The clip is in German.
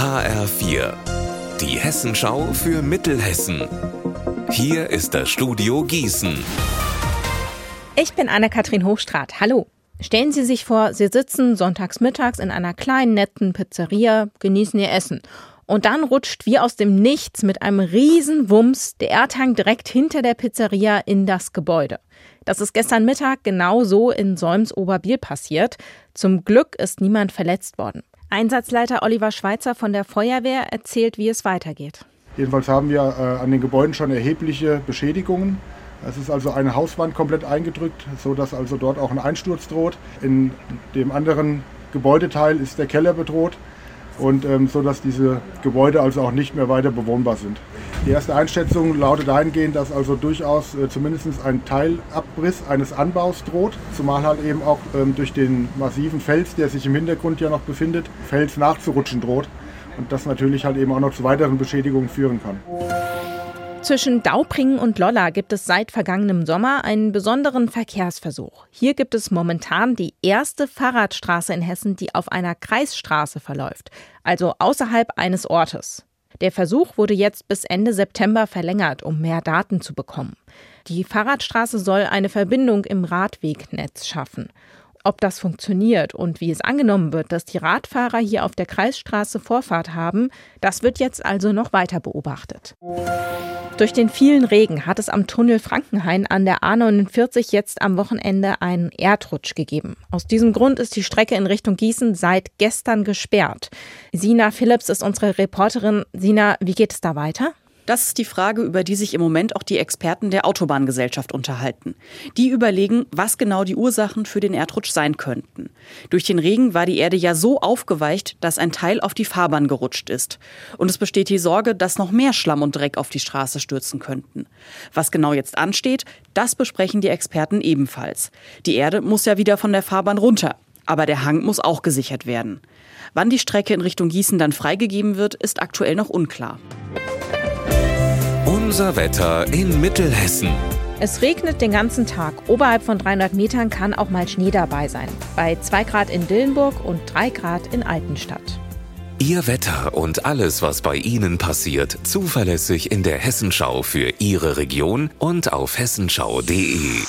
HR4, die Hessenschau für Mittelhessen. Hier ist das Studio Gießen. Ich bin Anne-Kathrin Hochstrat. Hallo. Stellen Sie sich vor, Sie sitzen sonntags mittags in einer kleinen, netten Pizzeria, genießen Ihr Essen. Und dann rutscht wie aus dem Nichts mit einem riesen Wumms der Erdhang direkt hinter der Pizzeria in das Gebäude. Das ist gestern Mittag genau so in Solms-Oberbiel passiert. Zum Glück ist niemand verletzt worden. Einsatzleiter Oliver Schweitzer von der Feuerwehr erzählt, wie es weitergeht. Jedenfalls haben wir äh, an den Gebäuden schon erhebliche Beschädigungen. Es ist also eine Hauswand komplett eingedrückt, sodass also dort auch ein Einsturz droht. In dem anderen Gebäudeteil ist der Keller bedroht und ähm, so dass diese Gebäude also auch nicht mehr weiter bewohnbar sind. Die erste Einschätzung lautet dahingehend, dass also durchaus äh, zumindest ein Teilabriss eines Anbaus droht, zumal halt eben auch ähm, durch den massiven Fels, der sich im Hintergrund ja noch befindet, Fels nachzurutschen droht und das natürlich halt eben auch noch zu weiteren Beschädigungen führen kann. Zwischen Daupringen und Lolla gibt es seit vergangenem Sommer einen besonderen Verkehrsversuch. Hier gibt es momentan die erste Fahrradstraße in Hessen, die auf einer Kreisstraße verläuft, also außerhalb eines Ortes. Der Versuch wurde jetzt bis Ende September verlängert, um mehr Daten zu bekommen. Die Fahrradstraße soll eine Verbindung im Radwegnetz schaffen. Ob das funktioniert und wie es angenommen wird, dass die Radfahrer hier auf der Kreisstraße Vorfahrt haben, das wird jetzt also noch weiter beobachtet. Durch den vielen Regen hat es am Tunnel Frankenhain an der A49 jetzt am Wochenende einen Erdrutsch gegeben. Aus diesem Grund ist die Strecke in Richtung Gießen seit gestern gesperrt. Sina Phillips ist unsere Reporterin. Sina, wie geht es da weiter? Das ist die Frage, über die sich im Moment auch die Experten der Autobahngesellschaft unterhalten. Die überlegen, was genau die Ursachen für den Erdrutsch sein könnten. Durch den Regen war die Erde ja so aufgeweicht, dass ein Teil auf die Fahrbahn gerutscht ist. Und es besteht die Sorge, dass noch mehr Schlamm und Dreck auf die Straße stürzen könnten. Was genau jetzt ansteht, das besprechen die Experten ebenfalls. Die Erde muss ja wieder von der Fahrbahn runter. Aber der Hang muss auch gesichert werden. Wann die Strecke in Richtung Gießen dann freigegeben wird, ist aktuell noch unklar. Unser Wetter in Mittelhessen. Es regnet den ganzen Tag. Oberhalb von 300 Metern kann auch mal Schnee dabei sein. Bei 2 Grad in Dillenburg und 3 Grad in Altenstadt. Ihr Wetter und alles, was bei Ihnen passiert, zuverlässig in der Hessenschau für Ihre Region und auf hessenschau.de.